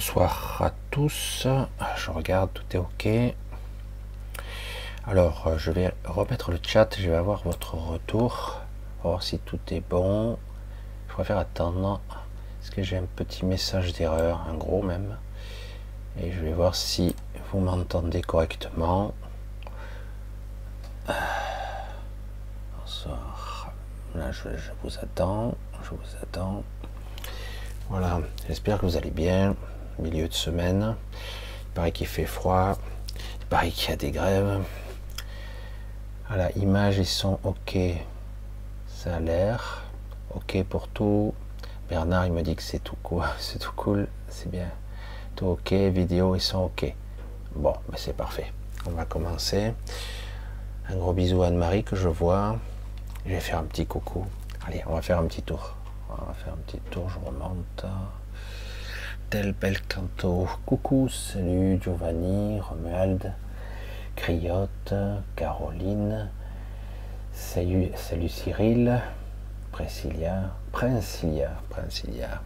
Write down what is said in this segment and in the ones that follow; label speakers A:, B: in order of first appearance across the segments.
A: Bonsoir à tous. Je regarde, tout est OK. Alors, euh, je vais remettre le chat. Je vais avoir votre retour. Voir si tout est bon. Je préfère attendre. Est-ce que j'ai un petit message d'erreur? Un gros même. Et je vais voir si vous m'entendez correctement. Bonsoir. Là, je, je vous attends. Je vous attends. Voilà, j'espère que vous allez bien milieu de semaine. Il paraît qu'il fait froid. Il paraît qu'il y a des grèves. Voilà, images et son ok. Ça a l'air. Ok pour tout. Bernard, il me dit que c'est tout cool. C'est tout cool. C'est bien. Tout ok. Vidéo et son ok. Bon, c'est parfait. On va commencer. Un gros bisou à Anne-Marie que je vois. Je vais faire un petit coucou. Allez, on va faire un petit tour. On va faire un petit tour. Je remonte tel bel canto. Coucou, salut Giovanni, Romuald, Criotte, Caroline, salut, salut Cyril, Priscilla, Princilia, Princilia.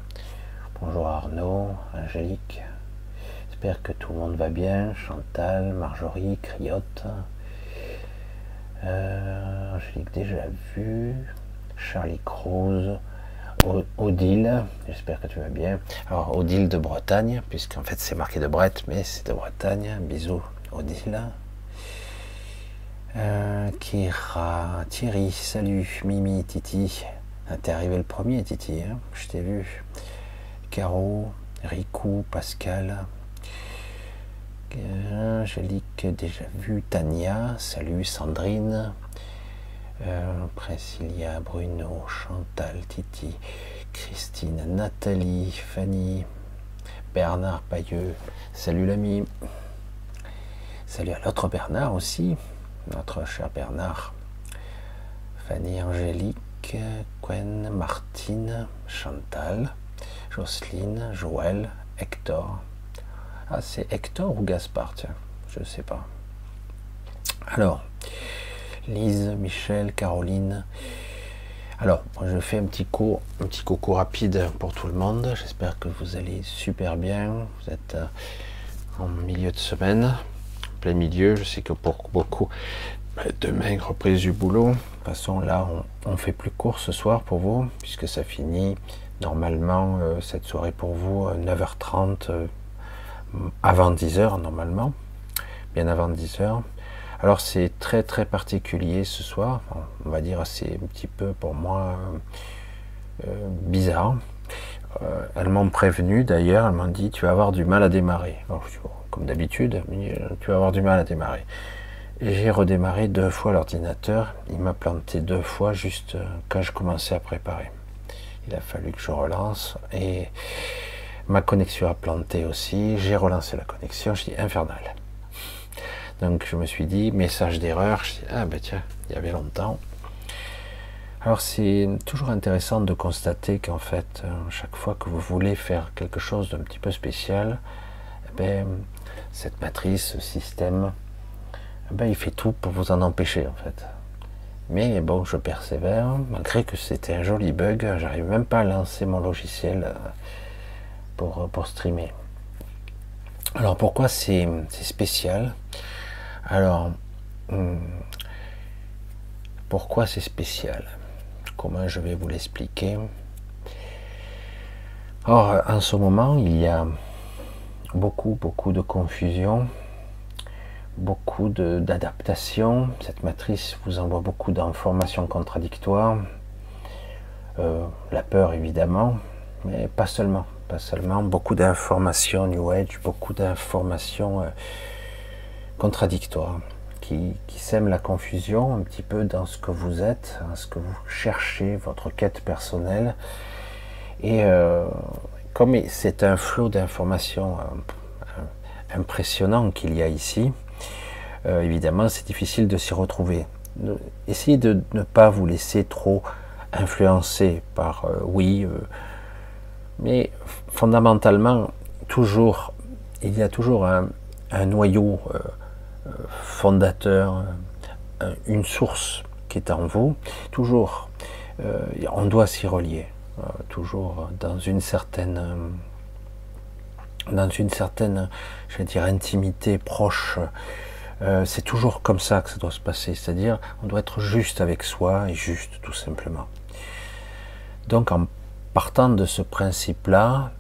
A: Bonjour Arnaud, Angélique. J'espère que tout le monde va bien. Chantal, Marjorie, Criotte. Euh, Angélique déjà vu. Charlie Cruz. Odile, j'espère que tu vas bien. Alors, Odile de Bretagne, puisqu'en fait c'est marqué de Brette, mais c'est de Bretagne. Bisous, Odile. Euh, Kira, Thierry, salut, Mimi, Titi. Ah, t'es arrivé le premier, Titi, hein je t'ai vu. Caro, Ricou, Pascal. Euh, Angélique, déjà vu. Tania, salut, Sandrine. Euh, Priscilla, Bruno, Chantal, Titi, Christine, Nathalie, Fanny, Bernard Pailleux. Salut l'ami. Salut à l'autre Bernard aussi, notre cher Bernard. Fanny, Angélique, Gwen, Martine, Chantal, Jocelyne, Joël, Hector. Ah, c'est Hector ou Gaspard, tiens, je ne sais pas. Alors, Lise, Michel, Caroline. Alors, je fais un petit cours, un petit coucou rapide pour tout le monde. J'espère que vous allez super bien. Vous êtes euh, en milieu de semaine, plein milieu. Je sais que pour beaucoup, bah, demain, reprise du boulot. De toute façon, là, on, fait plus court ce soir pour vous, puisque ça finit normalement euh, cette soirée pour vous, 9h30, euh, avant 10h normalement, bien avant 10h. Alors c'est très très particulier ce soir, on va dire c'est un petit peu pour moi euh, bizarre. Euh, elles m'ont prévenu d'ailleurs, elles m'ont dit tu vas avoir du mal à démarrer. comme d'habitude, euh, tu vas avoir du mal à démarrer. J'ai redémarré deux fois l'ordinateur, il m'a planté deux fois juste quand je commençais à préparer. Il a fallu que je relance et ma connexion a planté aussi, j'ai relancé la connexion, je dis infernal. Donc je me suis dit, message d'erreur, ah ben tiens, il y avait longtemps. Alors c'est toujours intéressant de constater qu'en fait, euh, chaque fois que vous voulez faire quelque chose d'un petit peu spécial, eh ben, cette matrice, ce système, eh ben, il fait tout pour vous en empêcher en fait. Mais bon, je persévère, malgré que c'était un joli bug, j'arrive même pas à lancer mon logiciel euh, pour, pour streamer. Alors pourquoi c'est spécial? Alors, hmm, pourquoi c'est spécial? Comment je vais vous l'expliquer? Or, en ce moment, il y a beaucoup, beaucoup de confusion, beaucoup d'adaptation. Cette matrice vous envoie beaucoup d'informations contradictoires. Euh, la peur, évidemment, mais pas seulement. Pas seulement. Beaucoup d'informations New Age, beaucoup d'informations... Euh, contradictoire, qui, sème la confusion un petit peu dans ce que vous êtes, dans ce que vous cherchez, votre quête personnelle. Et euh, comme c'est un flot d'informations euh, impressionnant qu'il y a ici, euh, évidemment c'est difficile de s'y retrouver. Essayez de ne pas vous laisser trop influencer par oui, mais fondamentalement, toujours, il y a toujours un, un noyau fondateur, euh, une source qui est en vous, toujours, euh, on doit s'y relier, euh, toujours dans une certaine dans une certaine, je dire, intimité proche. Euh, c'est toujours comme ça que ça doit se passer, c'est-à-dire on doit être juste avec soi et juste tout simplement. Donc en partant de ce principe-là,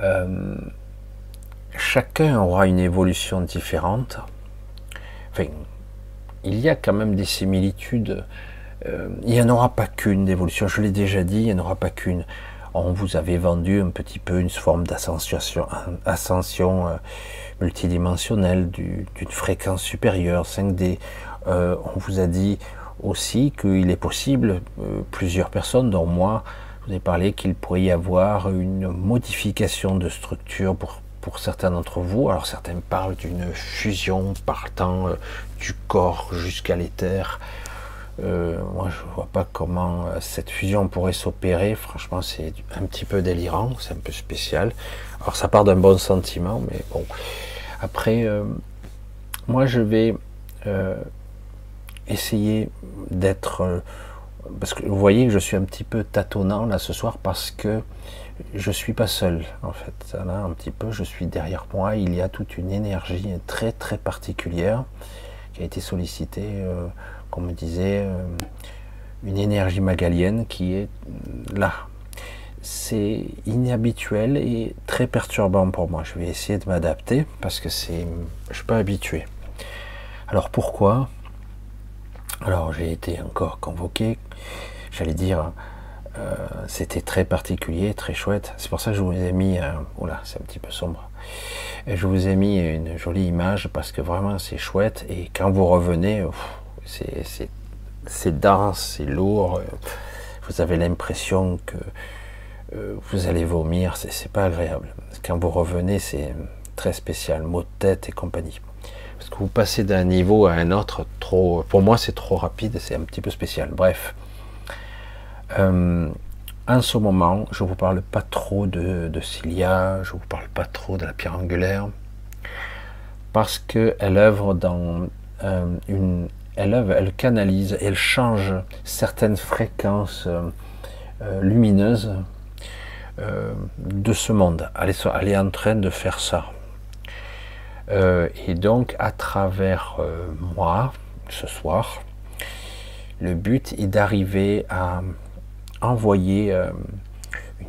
A: euh, chacun aura une évolution différente. Enfin, il y a quand même des similitudes. Euh, il n'y en aura pas qu'une d'évolution. Je l'ai déjà dit, il n'y en aura pas qu'une. On vous avait vendu un petit peu une forme d'ascension ascension, euh, multidimensionnelle d'une fréquence supérieure, 5D. Euh, on vous a dit aussi qu'il est possible, plusieurs personnes, dont moi, je vous ai parlé qu'il pourrait y avoir une modification de structure pour pour certains d'entre vous. Alors certains parlent d'une fusion partant euh, du corps jusqu'à l'éther. Euh, moi, je vois pas comment euh, cette fusion pourrait s'opérer. Franchement, c'est un petit peu délirant, c'est un peu spécial. Alors, ça part d'un bon sentiment, mais bon. Après, moi, je vais essayer d'être, parce que vous voyez que je suis un petit peu tâtonnant là ce soir parce que je suis pas seul en fait. Un petit peu, je suis derrière moi. Il y a toute une énergie très très particulière qui a été sollicitée, euh, comme me disait, euh, une énergie magalienne qui est là. C'est inhabituel et très perturbant pour moi. Je vais essayer de m'adapter parce que c'est, je suis pas habitué. Alors pourquoi? Alors j'ai été encore convoqué. J'allais dire euh, c'était très particulier, très chouette. C'est pour ça que je vous ai mis, euh, oula, c'est un petit peu sombre. je vous ai mis une jolie image parce que vraiment c'est chouette. Et quand vous revenez, c'est dense, c'est lourd. Vous avez l'impression que euh, vous allez vomir. C'est pas agréable. Quand vous revenez, c'est très spécial, mot de tête et compagnie. Vous passez d'un niveau à un autre trop. Pour moi, c'est trop rapide. C'est un petit peu spécial. Bref. Euh, en ce moment, je ne vous parle pas trop de, Cilia, je ne vous parle pas trop de la pierre angulaire, parce qu'elle œuvre dans euh, une. Elle œuvre, elle canalise, elle change certaines fréquences euh, lumineuses de ce monde. Elle est, en train de faire ça. Et donc, à travers moi, ce soir, le but est d'arriver à envoyer euh,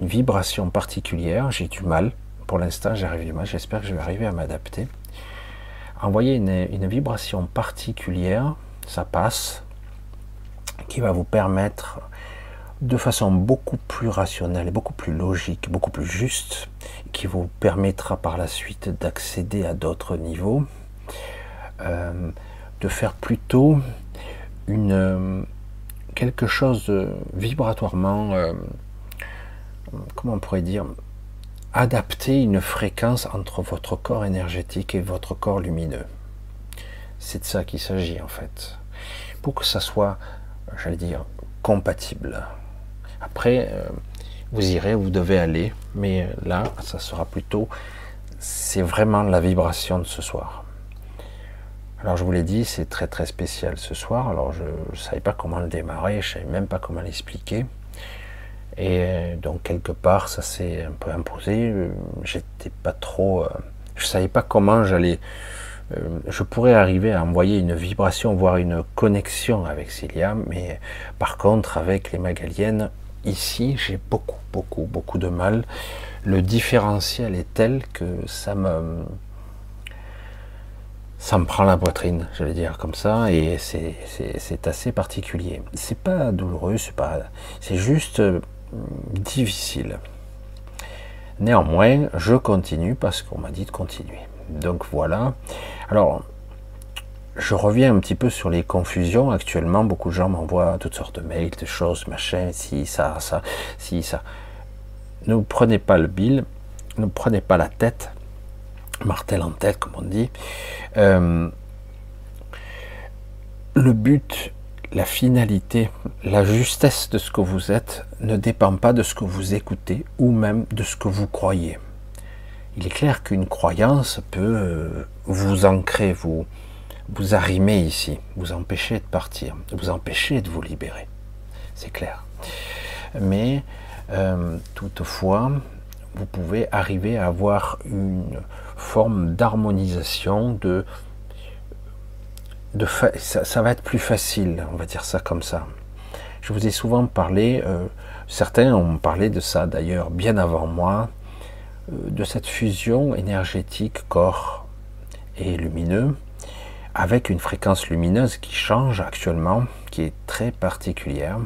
A: une vibration particulière. J'ai du mal. Pour l'instant, j'arrive du mal. J'espère que je vais arriver à m'adapter. Envoyer une, vibration particulière, ça passe, qui va vous permettre de façon beaucoup plus rationnelle, beaucoup plus logique, beaucoup plus juste, qui vous permettra par la suite d'accéder à d'autres niveaux, euh, de faire plutôt une, quelque chose de vibratoirement, euh, comment on pourrait dire, adapter une fréquence entre votre corps énergétique et votre corps lumineux. C'est de ça qu'il s'agit en fait. Pour que ça soit, j'allais dire, compatible. Après, euh, vous irez, vous devez aller, mais là, ça sera plutôt, c'est vraiment la vibration de ce soir. Alors je vous l'ai dit, c'est très très spécial ce soir. Alors je ne savais pas comment le démarrer, je ne savais même pas comment l'expliquer. Et euh, donc quelque part, ça s'est un peu imposé. J'étais pas trop, euh, je savais pas comment j'allais. Euh, je pourrais arriver à envoyer une vibration, voire une connexion avec Cilia, mais par contre avec les Magaliennes, ici, j'ai beaucoup, beaucoup, beaucoup de mal. Le différentiel est tel que ça me ça me prend la poitrine, je vais dire comme ça, et c'est assez particulier. C'est pas douloureux, c'est pas, c'est juste euh, difficile. Néanmoins, je continue parce qu'on m'a dit de continuer. Donc voilà. Alors, je reviens un petit peu sur les confusions. Actuellement, beaucoup de gens m'envoient toutes sortes de mails, de choses, machin, si ça, ça, si ça. Ne prenez pas le bill, ne prenez pas la tête martel en tête, comme on dit. Euh, le but, la finalité, la justesse de ce que vous êtes ne dépend pas de ce que vous écoutez ou même de ce que vous croyez. Il est clair qu'une croyance peut euh, vous ancrer, vous, vous arrimer ici, vous empêcher de partir, vous empêcher de vous libérer. C'est clair. Mais euh, toutefois, vous pouvez arriver à avoir une forme d'harmonisation, de, de ça, va être plus facile, on va dire ça comme ça. Je vous ai souvent parlé, euh, certains ont parlé de ça d'ailleurs bien avant moi, euh, de cette fusion énergétique corps et lumineux, avec une fréquence lumineuse qui change actuellement, qui est très particulière,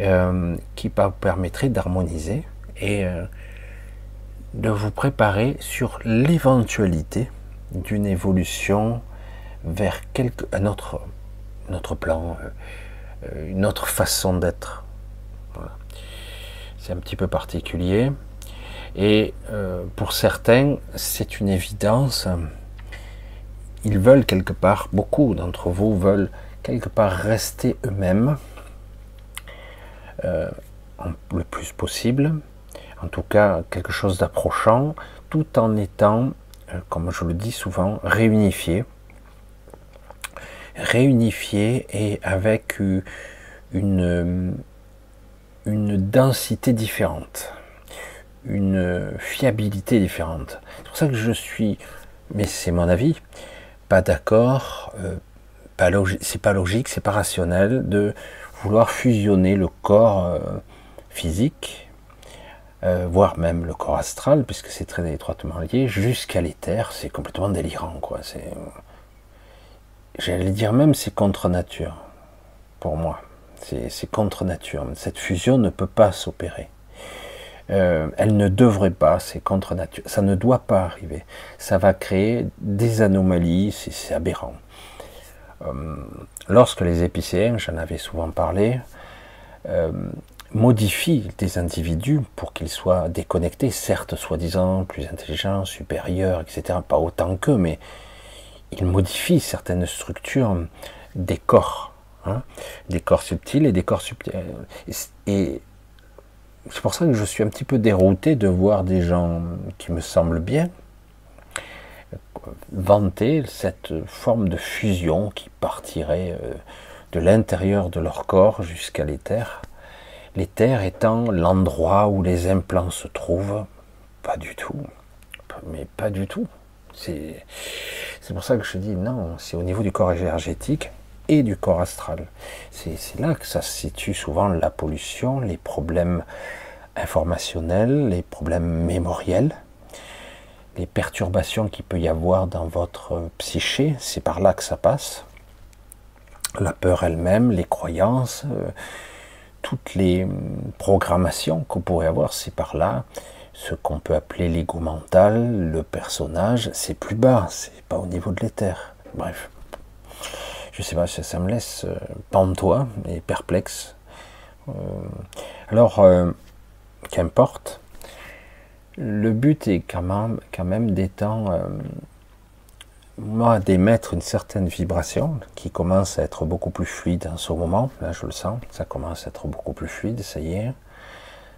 A: euh, qui permettrait d'harmoniser et euh, de vous préparer sur l'éventualité d'une évolution vers quelque, un, autre, plan, euh, une autre façon d'être. C'est un petit peu particulier. Et pour certains, c'est une évidence. Ils veulent quelque part, beaucoup d'entre vous veulent quelque part rester eux-mêmes euh, le plus possible, en tout cas quelque chose d'approchant, tout en étant, euh, comme je le dis souvent, réunifié. Réunifié et avec une, une densité différente, une fiabilité différente. C'est pour ça que je suis, mais c'est mon avis, pas d'accord, euh, c'est pas logique, c'est pas rationnel de vouloir fusionner le corps euh, physique, euh, voire même le corps astral, puisque c'est très étroitement lié, jusqu'à l'éther, c'est complètement délirant, quoi. J'allais dire même, c'est contre nature, pour moi. C'est contre nature. Cette fusion ne peut pas s'opérer. Euh, elle ne devrait pas, c'est contre nature. Ça ne doit pas arriver. Ça va créer des anomalies, c'est aberrant. Euh, lorsque les épicéens, j'en avais souvent parlé, euh, modifient des individus pour qu'ils soient déconnectés, certes soi-disant plus intelligents, supérieurs, etc., pas autant qu'eux, mais ils modifient certaines structures des corps, hein, des corps subtils et des corps subtils. Et c'est pour ça que je suis un petit peu dérouté de voir des gens qui me semblent bien, vanter cette forme de fusion qui partirait euh, de l'intérieur de leur corps jusqu'à l'éther. L'éther étant l'endroit où les implants se trouvent. Pas du tout. Mais pas du tout. C'est pour ça que je dis non, c'est au niveau du corps énergétique et du corps astral. C'est là que ça se situe souvent la pollution, les problèmes informationnels, les problèmes mémoriels, les perturbations qu'il peut y avoir dans votre psyché, c'est par là que ça passe. La peur elle-même, les croyances, euh, toutes les programmations qu'on pourrait avoir, c'est par là. Ce qu'on peut appeler l'ego mental, le personnage, c'est plus bas, c'est pas au niveau de l'éther. Bref, je sais pas, ça, ça me laisse euh, pantois et perplexe. Euh, alors, qu'importe, le but est quand même, quand même euh, moi, d'émettre une certaine vibration qui commence à être beaucoup plus fluide en ce moment. Là, je le sens, ça commence à être beaucoup plus fluide, ça y est.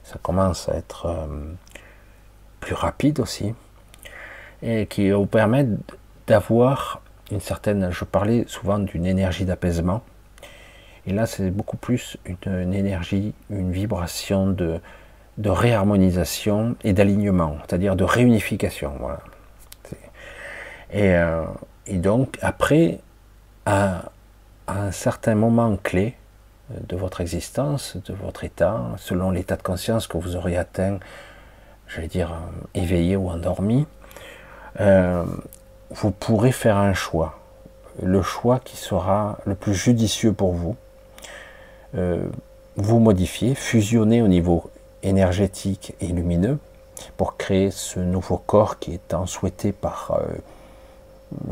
A: Ça commence à être euh, plus rapide aussi. Et qui vous permet d'avoir une certaine, je parlais souvent d'une énergie d'apaisement. Et là, c'est beaucoup plus une énergie, une vibration de, réharmonisation et d'alignement, c'est-à-dire de réunification. Voilà. Euh, et, donc, après, à, un certain moment clé de votre existence, de votre état, selon l'état de conscience que vous aurez atteint, j'allais dire éveillé ou endormi, euh, vous pourrez faire un choix, le choix qui sera le plus judicieux pour vous. Euh, vous modifier, fusionner au niveau énergétique et lumineux pour créer ce nouveau corps qui est tant souhaité par, euh,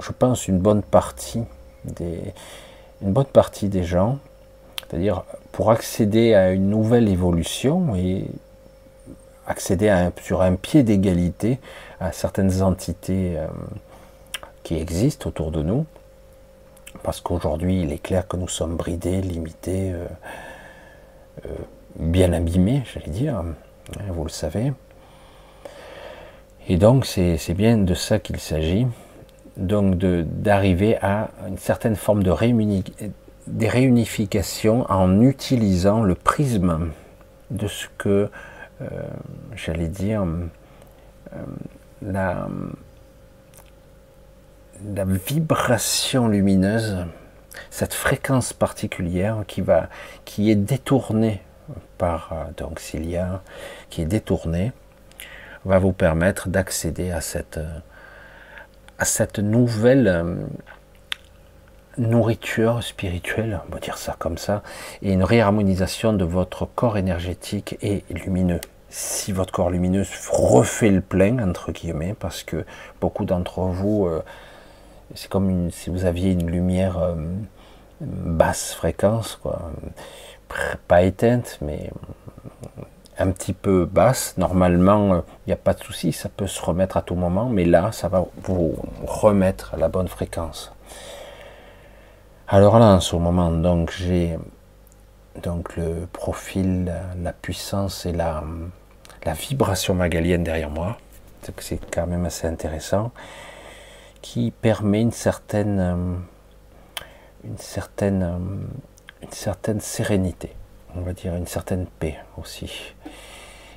A: je pense, une bonne partie des, une bonne partie des gens, c'est-à-dire pour accéder à une nouvelle évolution et accéder à sur un pied d'égalité à certaines entités euh, qui existent autour de nous, parce qu'aujourd'hui il est clair que nous sommes bridés, limités, euh, bien abîmé, j'allais dire, hein, vous le savez. Et donc c'est bien de ça qu'il s'agit, donc d'arriver à une certaine forme de, réunification en utilisant le prisme de ce que j'allais dire, la, la vibration lumineuse, cette fréquence particulière qui, va, qui est détournée par donc Cilia, qui est détournée, va vous permettre d'accéder à cette, à cette nouvelle euh, nourriture spirituelle, on va dire ça comme ça, et une réharmonisation de votre corps énergétique et lumineux. Si votre corps lumineux refait le plein, entre guillemets, parce que beaucoup d'entre vous, euh, c'est comme si vous aviez une lumière euh, basse fréquence, quoi, pas éteinte, mais un petit peu basse, normalement, il euh, n'y a pas de souci, ça peut se remettre à tout moment, mais là, ça va vous remettre à la bonne fréquence. Alors là, en ce moment, j'ai le profil, la puissance et la, la vibration magalienne derrière moi, c'est quand même assez intéressant, qui permet une certaine, euh, une certaine, euh, une certaine sérénité on va dire, une certaine paix aussi.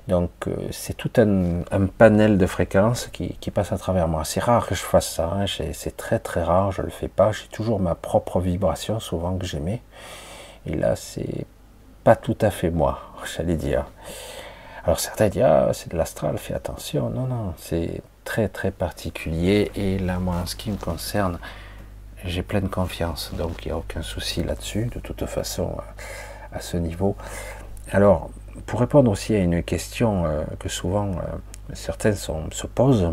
A: Donc euh, c'est tout un, panel de fréquences qui, passe à travers moi. C'est rare que je fasse ça, hein. c'est très très rare, je ne le fais pas. J'ai toujours ma propre vibration, souvent que j'aimais. Et là, c'est pas tout à fait moi, j'allais dire. Alors certains disent, ah, c'est de l'astral, fais attention. Non, non, c'est très très particulier. Et là, moi, en ce qui me concerne, j'ai pleine confiance. Donc il n'y a aucun souci là-dessus. De toute façon, à ce niveau. Alors, pour répondre aussi à une question euh, que souvent euh, certains se posent,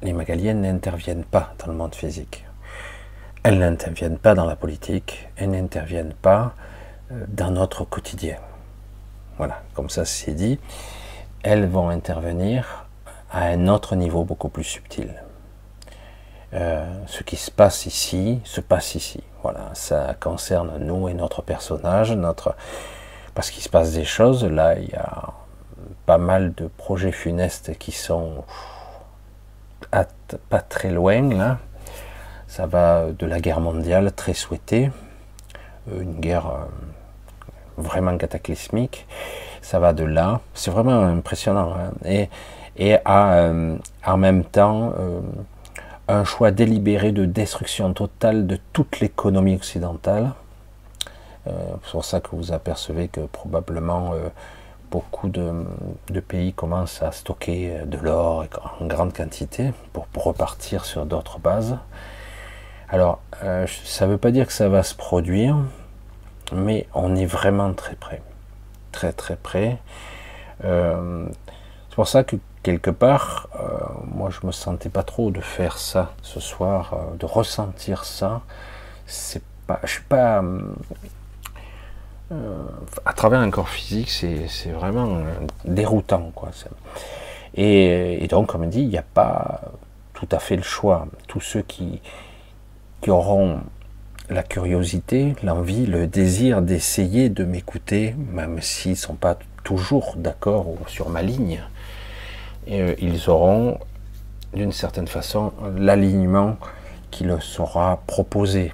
A: les magaliennes n'interviennent pas dans le monde physique. Elles n'interviennent pas dans la politique, elles n'interviennent pas euh, dans notre quotidien. Voilà, comme ça c'est dit, elles vont intervenir à un autre niveau beaucoup plus subtil. ce qui se passe ici se passe ici. Voilà, ça concerne nous et notre personnage, notre parce qu'il se passe des choses. Là, il y a pas mal de projets funestes qui sont pas très loin. Là, ça va de la guerre mondiale très souhaitée, euh, une guerre euh, vraiment cataclysmique. Ça va de là. C'est vraiment impressionnant. Hein. Et, et à, euh, en même temps un choix délibéré de destruction totale de toute l'économie occidentale. Euh, c'est pour ça que vous apercevez que probablement euh, beaucoup de, pays commencent à stocker euh, de l'or en grande quantité pour, repartir sur d'autres bases. Alors, ça ne veut pas dire que ça va se produire, mais on est vraiment très près. Très très près. c'est pour ça que quelque part, euh, moi je me sentais pas trop de faire ça ce soir, euh, de ressentir ça. C'est pas, je suis pas euh, à travers un corps physique, c'est vraiment déroutant quoi. Et, donc, comme dit, il n'y a pas tout à fait le choix. Tous ceux qui, qui auront la curiosité, l'envie, le désir d'essayer de m'écouter, même s'ils ne sont pas toujours d'accord sur ma ligne, euh, ils auront d'une certaine façon l'alignement qui leur sera proposé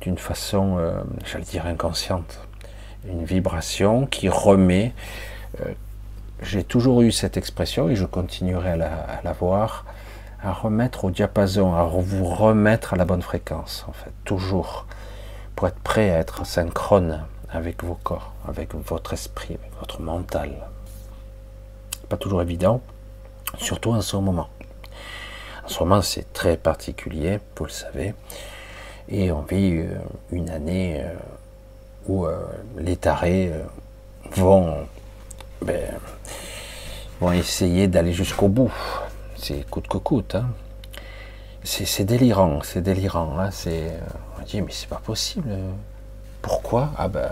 A: d'une façon, euh, j'allais dire, inconsciente. Une vibration qui remet, euh, j'ai toujours eu cette expression et je continuerai à la, à remettre au diapason, à vous remettre à la bonne fréquence, en fait, toujours, pour être prêt à être synchrone avec vos corps, avec votre esprit, votre mental. Pas toujours évident, surtout en ce moment. En ce moment, c'est très particulier, vous le savez, et on vit euh, une année euh, où euh, les tarés vont, ben, vont essayer d'aller jusqu'au bout. C'est coûte que coûte. Hein. C'est délirant, c'est délirant. Hein. on dit, mais c'est pas possible. Pourquoi? Ah ben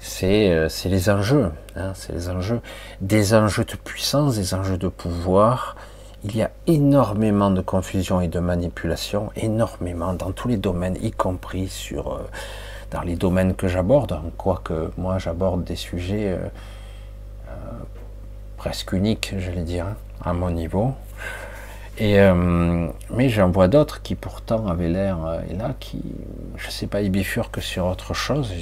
A: c'est les enjeux, hein, c'est les enjeux, des enjeux de puissance, des enjeux de pouvoir. Il y a énormément de confusion et de manipulation, énormément dans tous les domaines, y compris sur euh, dans les domaines que j'aborde. Quoique moi j'aborde des sujets euh, presque uniques, j'allais dire, hein, à mon niveau. Euh, mais j'en vois d'autres qui pourtant avaient l'air, euh, et là, qui, je sais pas, ils bifurquent sur autre chose.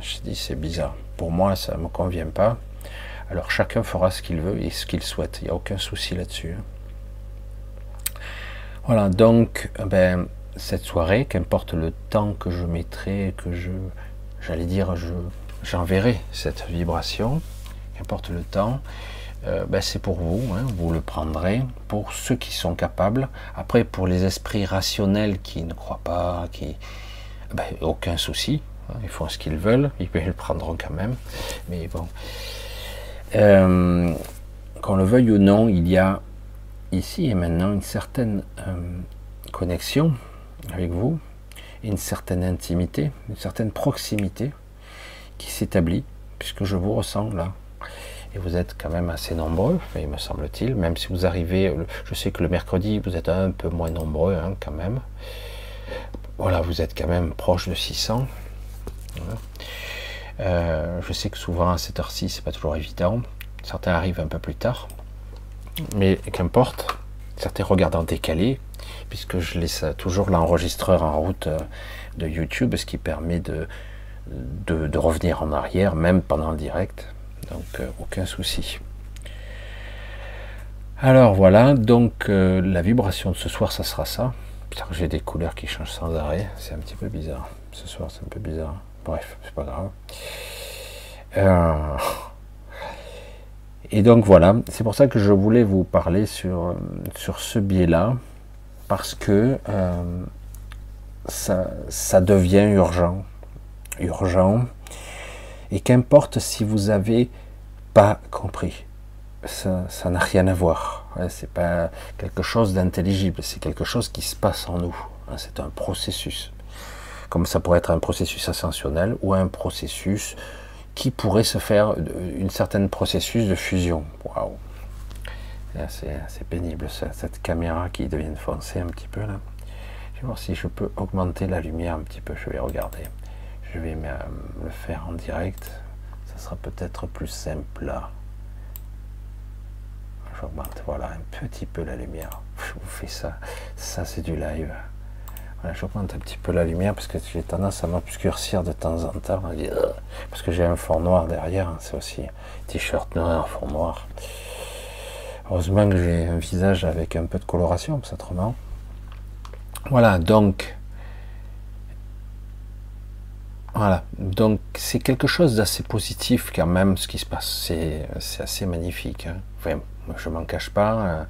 A: Je dis, c'est bizarre. Pour moi, ça me convient pas. Alors chacun fera ce qu'il veut et ce qu'il souhaite. Il n'y a aucun souci là-dessus. Voilà, donc ben, cette soirée, qu'importe le temps que je mettrai, que je, j'allais dire, je, j'enverrai cette vibration, qu'importe le temps, euh, ben, c'est pour vous, hein, vous le prendrez, pour ceux qui sont capables. Après, pour les esprits rationnels qui ne croient pas, qui, ben, aucun souci, ils font ce qu'ils veulent, ils le prendront quand même. Mais bon, euh, qu'on le veuille ou non, il y a ici et maintenant une certaine euh, connexion avec vous, une certaine intimité, une certaine proximité qui s'établit, puisque je vous ressens là. Et vous êtes quand même assez nombreux, il me semble-t-il, même si vous arrivez, je sais que le mercredi, vous êtes un peu moins nombreux hein, quand même. Voilà, vous êtes quand même proche de 600. Euh, je sais que souvent à cette heure-ci, c'est pas toujours évident. Certains arrivent un peu plus tard. Mais qu'importe, certains regardent en décalé, puisque je laisse toujours l'enregistreur en route euh, de YouTube, ce qui permet de, revenir en arrière, même pendant le direct. Donc euh, aucun souci. Alors voilà, donc euh, la vibration de ce soir, ça sera ça. J'ai des couleurs qui changent sans arrêt, c'est un petit peu bizarre. Ce soir, c'est un peu bizarre. Bref, c'est pas grave. Et donc voilà, c'est pour ça que je voulais vous parler sur, sur ce biais-là, parce que euh, ça, ça devient urgent. Urgent. Et qu'importe si vous avez pas compris, ça n'a rien à voir. c'est pas quelque chose d'intelligible, c'est quelque chose qui se passe en nous. Hein, c'est un processus. Comme ça pourrait être un processus ascensionnel ou un processus qui pourrait se faire une certaine processus de fusion. Waouh C'est pénible cette caméra qui devient foncée un petit peu là. Je vais voir si je peux augmenter la lumière un petit peu. Je vais regarder. Je vais le faire en direct. Ça sera peut-être plus simple là. J'augmente voilà un petit peu la lumière. Je vous fais ça. Ça c'est du live. J'augmente un petit peu la lumière parce que j'ai tendance à m'obscurcir de temps en temps. Parce que j'ai un fond noir derrière, hein, c'est aussi t-shirt noir, fond noir. Heureusement que j'ai un visage avec un peu de coloration, ça autrement. Voilà, donc. Voilà, donc c'est quelque chose d'assez positif quand même ce qui se passe. C'est assez magnifique. Hein. Enfin, je m'en cache pas. Euh,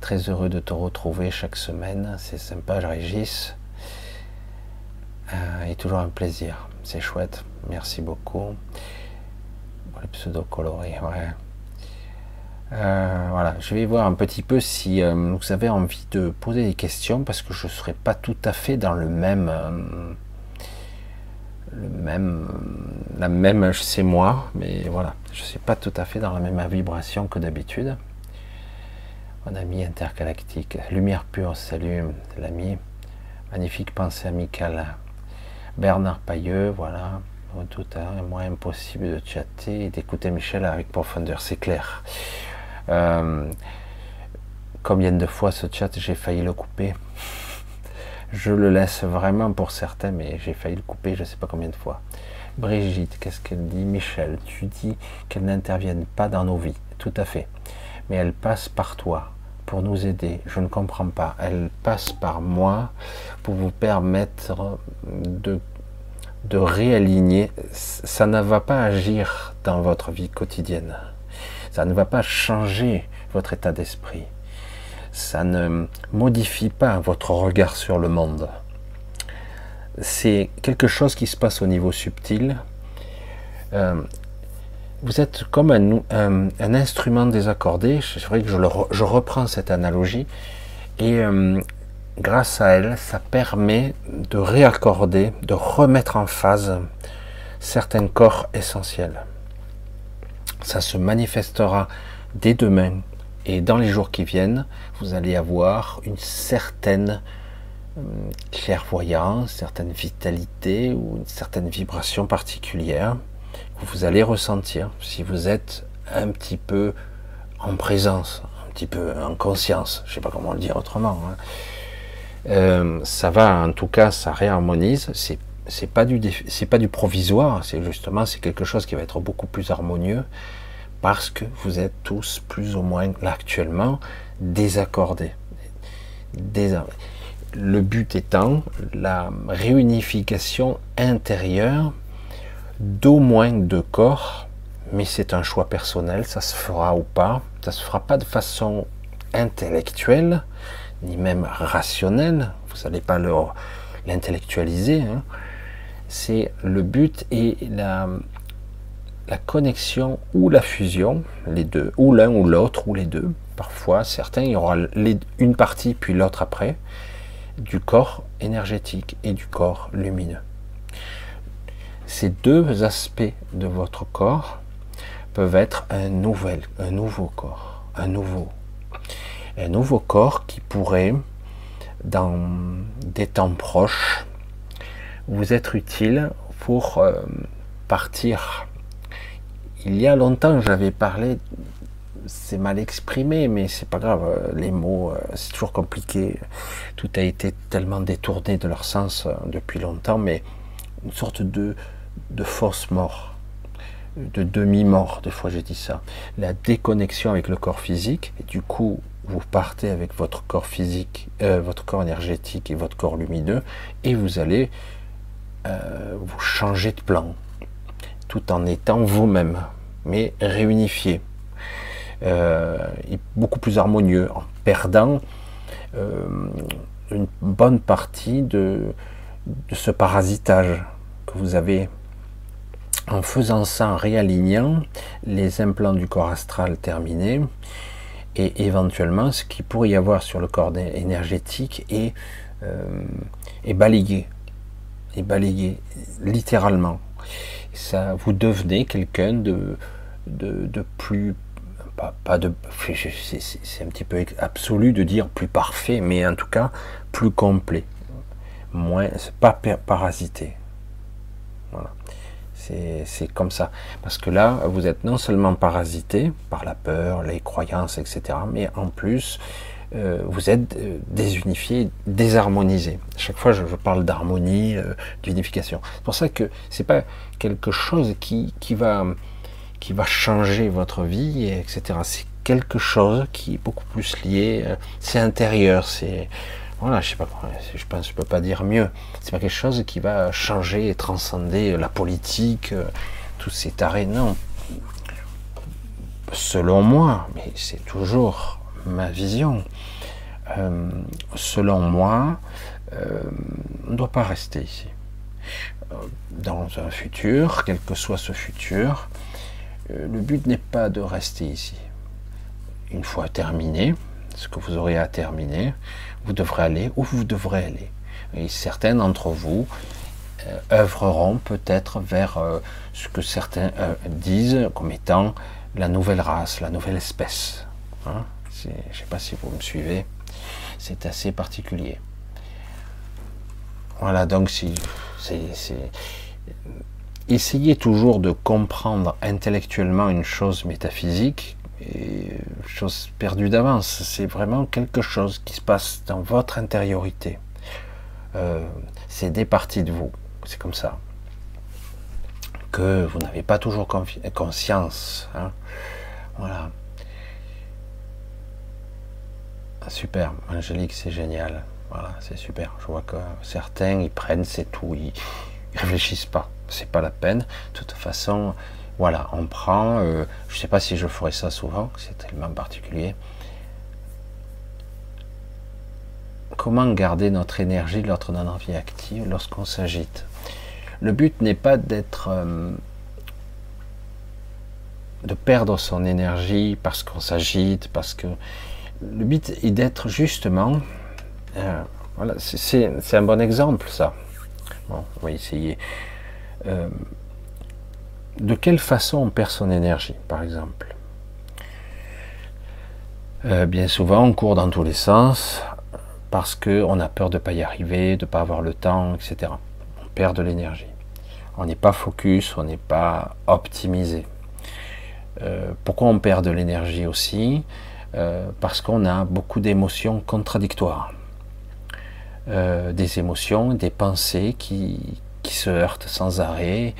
A: Très heureux de te retrouver chaque semaine. C'est sympa, je Régis. Euh, et toujours un plaisir. C'est chouette. Merci beaucoup. Les pseudo colorés, ouais. Euh, voilà, je vais voir un petit peu si euh, vous avez envie de poser des questions parce que je ne serai pas tout à fait dans le même, le même, la même, c'est moi, mais voilà, je ne suis pas tout à fait dans la même vibration que d'habitude. Mon ami intergalactique, lumière pure, salut l'ami, magnifique pensée amicale. Bernard Pailleux, voilà, tout à moins impossible de chatter et d'écouter Michel avec profondeur, c'est clair. Euh, combien de fois ce chat j'ai failli le couper? Je le laisse vraiment pour certains, mais j'ai failli le couper je ne sais pas combien de fois. Brigitte, qu'est-ce qu'elle dit? Michel, tu dis qu'elle n'intervienne pas dans nos vies. Tout à fait mais elle passe par toi pour nous aider. Je ne comprends pas. Elle passe par moi pour vous permettre de, de réaligner. Ça ne va pas agir dans votre vie quotidienne. Ça ne va pas changer votre état d'esprit. Ça ne modifie pas votre regard sur le monde. C'est quelque chose qui se passe au niveau subtil. Euh, vous êtes comme un, instrument désaccordé. C'est vrai que je, reprends cette analogie. Et euh, grâce à elle, ça permet de réaccorder, de remettre en phase certains corps essentiels. Ça se manifestera dès demain et dans les jours qui viennent, vous allez avoir une certaine euh, clairvoyance, certaine vitalité ou une certaine vibration particulière vous allez ressentir si vous êtes un petit peu en présence, un petit peu en conscience, je ne sais pas comment le dire autrement. Hein. Euh, ça va, en tout cas, ça réharmonise. C'est c'est pas du c'est pas du provisoire. C'est justement c'est quelque chose qui va être beaucoup plus harmonieux parce que vous êtes tous plus ou moins actuellement désaccordés. Le but étant la réunification intérieure d'au moins deux corps, mais c'est un choix personnel, ça se fera ou pas, ça se fera pas de façon intellectuelle, ni même rationnelle, vous n'allez pas l'intellectualiser, hein. c'est le but et la, la connexion ou la fusion, les deux, ou l'un ou l'autre, ou les deux. Parfois, certains, il y aura une partie puis l'autre après, du corps énergétique et du corps lumineux. Ces deux aspects de votre corps peuvent être un nouvel, un nouveau corps, un nouveau, un nouveau corps qui pourrait, dans des temps proches, vous être utile pour euh, partir il y a longtemps, j'avais parlé, c'est mal exprimé, mais c'est pas grave, euh, les mots, euh, c'est toujours compliqué. Tout a été tellement détourné de leur sens euh, depuis longtemps, mais une sorte de, de fausse mort, de demi-mort, des fois j'ai dit ça. La déconnexion avec le corps physique, et du coup, vous partez avec votre corps physique, votre corps énergétique et votre corps lumineux, et vous allez vous changer de plan, tout en étant vous-même, mais réunifié, euh, beaucoup plus harmonieux, en perdant euh, une bonne partie de, ce parasitage que vous avez en faisant ça, en réalignant les implants du corps astral terminés, et éventuellement ce qui pourrait y avoir sur le corps énergétique est, euh, est balayé, est balayé littéralement ça, vous devenez quelqu'un de, de, plus, pas, de, c'est un petit peu absolu de dire plus parfait, mais en tout cas plus complet, moins, pas parasité. Voilà. C'est comme ça. Parce que là, vous êtes non seulement parasité par la peur, les croyances, etc., mais en plus, euh, vous êtes euh, désunifié, désharmonisé. chaque fois, je, parle d'harmonie, euh, d'unification. C'est pour ça que c'est pas quelque chose qui, qui, va, qui va changer votre vie, etc. C'est quelque chose qui est beaucoup plus lié, c'est intérieur, c'est voilà, je sais pas, je pense, je peux pas dire mieux. C'est pas quelque chose qui va changer et transcender la politique, tous ces tarés, non. Selon moi, mais c'est toujours ma vision. Euh, selon moi, euh, on ne doit pas rester ici. Euh, dans un futur, quel que soit ce futur, le but n'est pas de rester ici. Une fois terminé, ce que vous aurez à terminer, vous devrez aller où vous devrez aller. Et certains d'entre vous œuvreront peut-être vers ce que certains disent comme étant la nouvelle race, la nouvelle espèce. Hein je ne sais pas si vous me suivez. C'est assez particulier. Voilà, donc si essayez toujours de comprendre intellectuellement une chose métaphysique et chose perdue d'avance. C'est vraiment quelque chose qui se passe dans votre intériorité. Euh, c'est des parties de vous. C'est comme ça. Que vous n'avez pas toujours conscience. Hein. Voilà. Super, Angélique, c'est génial. Voilà, c'est super. Je vois que certains, ils prennent, c'est tout, ils, réfléchissent pas. C'est pas la peine. De toute façon, voilà, on prend. Euh, je sais pas si je ferai ça souvent, c'est tellement particulier. Comment garder notre énergie notre vie active lorsqu'on s'agite? Le but n'est pas d'être. Euh, de perdre son énergie parce qu'on s'agite, parce que le but est d'être justement, euh, voilà, c'est un bon exemple ça. Bon, on va essayer. Euh, de quelle façon on perd son énergie, par exemple? Euh, Bien souvent, on court dans tous les sens parce qu'on a peur de ne pas y arriver, de ne pas avoir le temps, etc. On perd de l'énergie. On n'est pas focus, on n'est pas optimisé. pourquoi on perd de l'énergie aussi? Euh, parce qu'on a beaucoup d'émotions contradictoires. Euh, des émotions, des pensées qui, qui, se heurtent sans arrêt,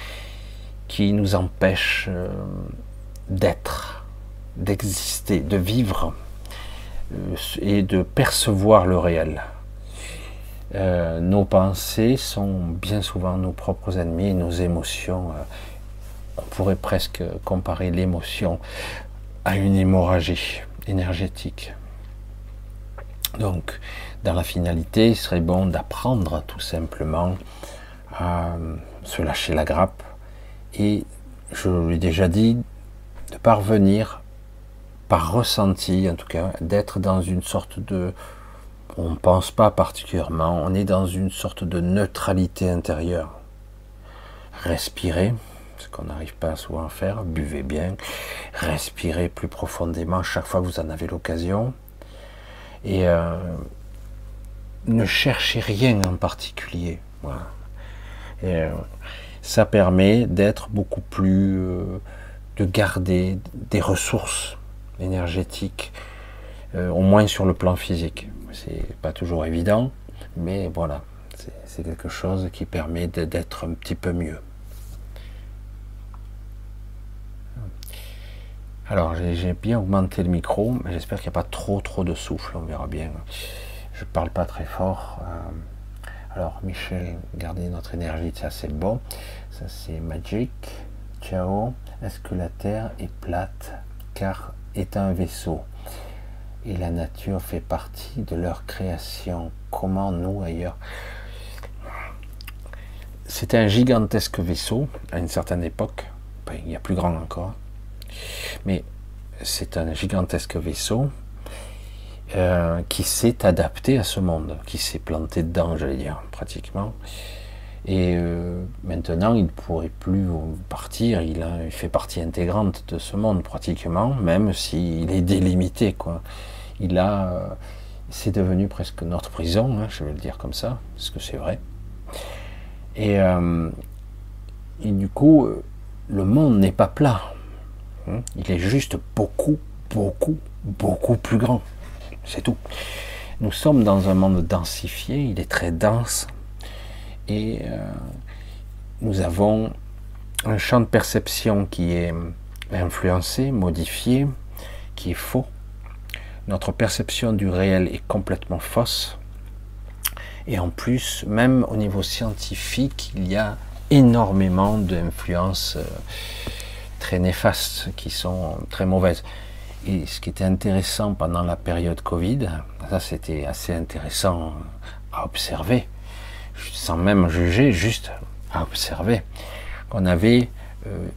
A: qui nous empêchent euh, d'être, d'exister, de vivre et de percevoir le réel. Nos pensées sont bien souvent nos propres ennemis, nos émotions. On pourrait presque comparer l'émotion à une hémorragie énergétique. Donc, dans la finalité, il serait bon d'apprendre tout simplement à se lâcher la grappe et, je l'ai déjà dit, de parvenir, par ressenti en tout cas, d'être dans une sorte de... On ne pense pas particulièrement, on est dans une sorte de neutralité intérieure. Respirez, ce qu'on n'arrive pas souvent à faire, buvez bien, respirez plus profondément chaque fois que vous en avez l'occasion. Et euh, ne cherchez rien en particulier. Euh, ça permet d'être beaucoup plus, euh, de garder des ressources énergétiques, au moins sur le plan physique. C'est pas toujours évident, mais voilà, c'est quelque chose qui permet d'être un petit peu mieux. Alors, j'ai bien augmenté le micro, mais j'espère qu'il n'y a pas trop trop de souffle, on verra bien. Je parle pas très fort. Euh, alors, Michel, gardez notre énergie, ça c'est bon. Ça c'est magic. Ciao. Est-ce que la Terre est plate? Car est un vaisseau et la nature fait partie de leur création Comment nous ailleurs? C'était un gigantesque vaisseau à une certaine époque. il y a plus grand encore mais c'est un gigantesque vaisseau euh, qui s'est adapté à ce monde, qui s'est planté dedans, j'allais dire, pratiquement. Et euh, maintenant, il ne pourrait plus partir, il, fait partie intégrante de ce monde, pratiquement, même s'il est délimité. Il a, euh, c'est devenu presque notre prison, hein, je vais le dire comme ça, parce que c'est vrai. Et du coup, le monde n'est pas plat. Hein? Il est juste beaucoup, beaucoup, beaucoup plus grand. C'est tout. Nous sommes dans un monde densifié, il est très dense, et euh, nous avons un champ de perception qui est influencé, modifié, qui est faux. Notre perception du réel est complètement fausse. Et en plus, même au niveau scientifique, il y a énormément d'influences. Très néfastes, qui sont très mauvaises. Et ce qui était intéressant pendant la période Covid, ça c'était assez intéressant à observer, sans même juger, juste à observer, qu'on avait euh,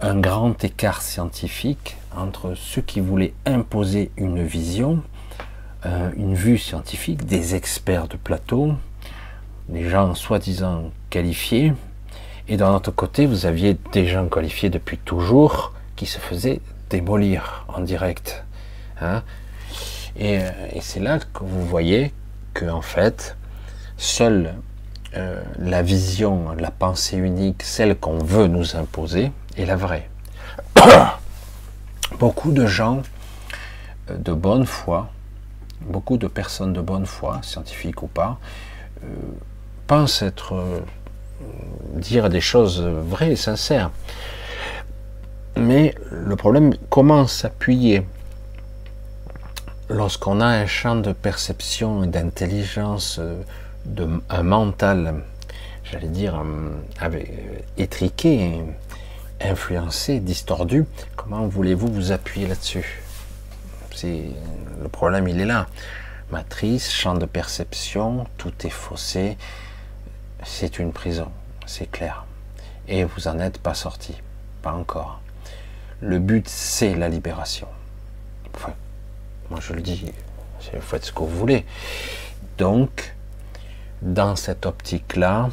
A: un grand écart scientifique entre ceux qui voulaient imposer une vision, euh, une vue scientifique, des experts de plateau, des gens soi-disant qualifiés, et d'un autre côté, vous aviez des gens qualifiés depuis toujours qui se faisaient démolir en direct. Hein. et, c'est là que vous voyez que en fait, seule euh, la vision, la pensée unique, celle qu'on veut nous imposer, est la vraie. beaucoup de gens euh, de bonne foi, beaucoup de personnes de bonne foi, scientifiques ou pas, euh, pensent être dire des choses vraies et sincères. Mais le problème, comment s'appuyer lorsqu'on a un champ de perception et d'intelligence, de, un mental, j'allais dire, avec, étriqué, influencé, distordu, comment voulez-vous vous appuyer là-dessus? Le problème, il est là. Matrice, champ de perception, tout est faussé, c'est une prison, c'est clair. Et vous n'en êtes pas sorti, pas encore. Le but, c'est la libération. Moi je le dis, faites ce que vous voulez. Donc, dans cette optique-là,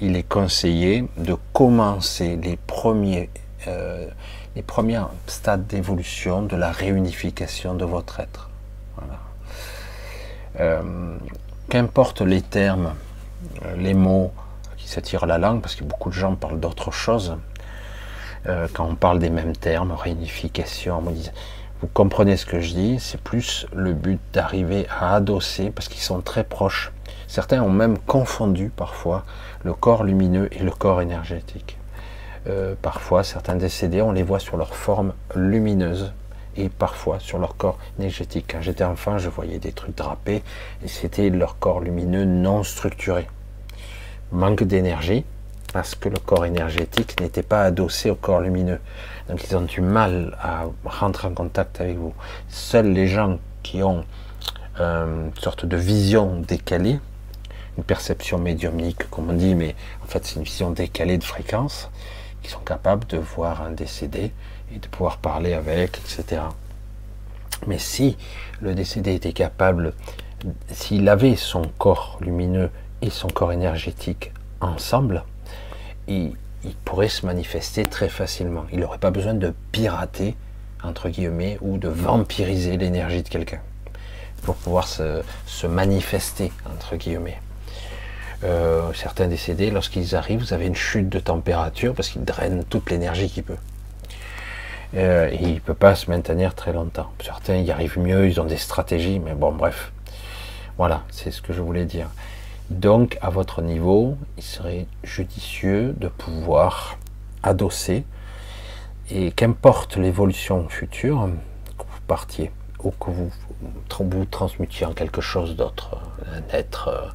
A: il est conseillé de commencer les premiers, euh, stades d'évolution de la réunification de votre être. Voilà. Euh, qu'importe les termes les mots qui s'attirent la langue, parce que beaucoup de gens parlent d'autre chose. Euh, quand on parle des mêmes termes, réunification, vous comprenez ce que je dis, c'est plus le but d'arriver à adosser, parce qu'ils sont très proches. Certains ont même confondu parfois le corps lumineux et le corps énergétique. Euh, parfois, certains décédés, on les voit sur leur forme lumineuse et parfois sur leur corps énergétique. Quand j'étais enfant, je voyais des trucs drapés et c'était leur corps lumineux non structuré. Manque d'énergie parce que le corps énergétique n'était pas adossé au corps lumineux. Donc ils ont du mal à rentrer en contact avec vous. Seuls les gens qui ont euh, une sorte de vision décalée, une perception médiumnique, comme on dit, mais en fait c'est une vision décalée de fréquence, qui sont capables de voir un décédé et de pouvoir parler avec, etc. Mais si le décédé était capable, s'il avait son corps lumineux et son corps énergétique ensemble, il, il pourrait se manifester très facilement. Il n'aurait pas besoin de pirater, entre guillemets, ou de vampiriser l'énergie de quelqu'un pour pouvoir se, manifester, entre guillemets. Euh, certains décédés, lorsqu'ils arrivent, vous avez une chute de température parce qu'ils drainent toute l'énergie qu'il peut. Euh, il ne peut pas se maintenir très longtemps. Certains y arrivent mieux, ils ont des stratégies, mais bon, bref. Voilà, c'est ce que je voulais dire. Donc, à votre niveau, il serait judicieux de pouvoir adosser, et qu'importe l'évolution future, que vous partiez ou que vous vous transmutiez en quelque chose d'autre, un être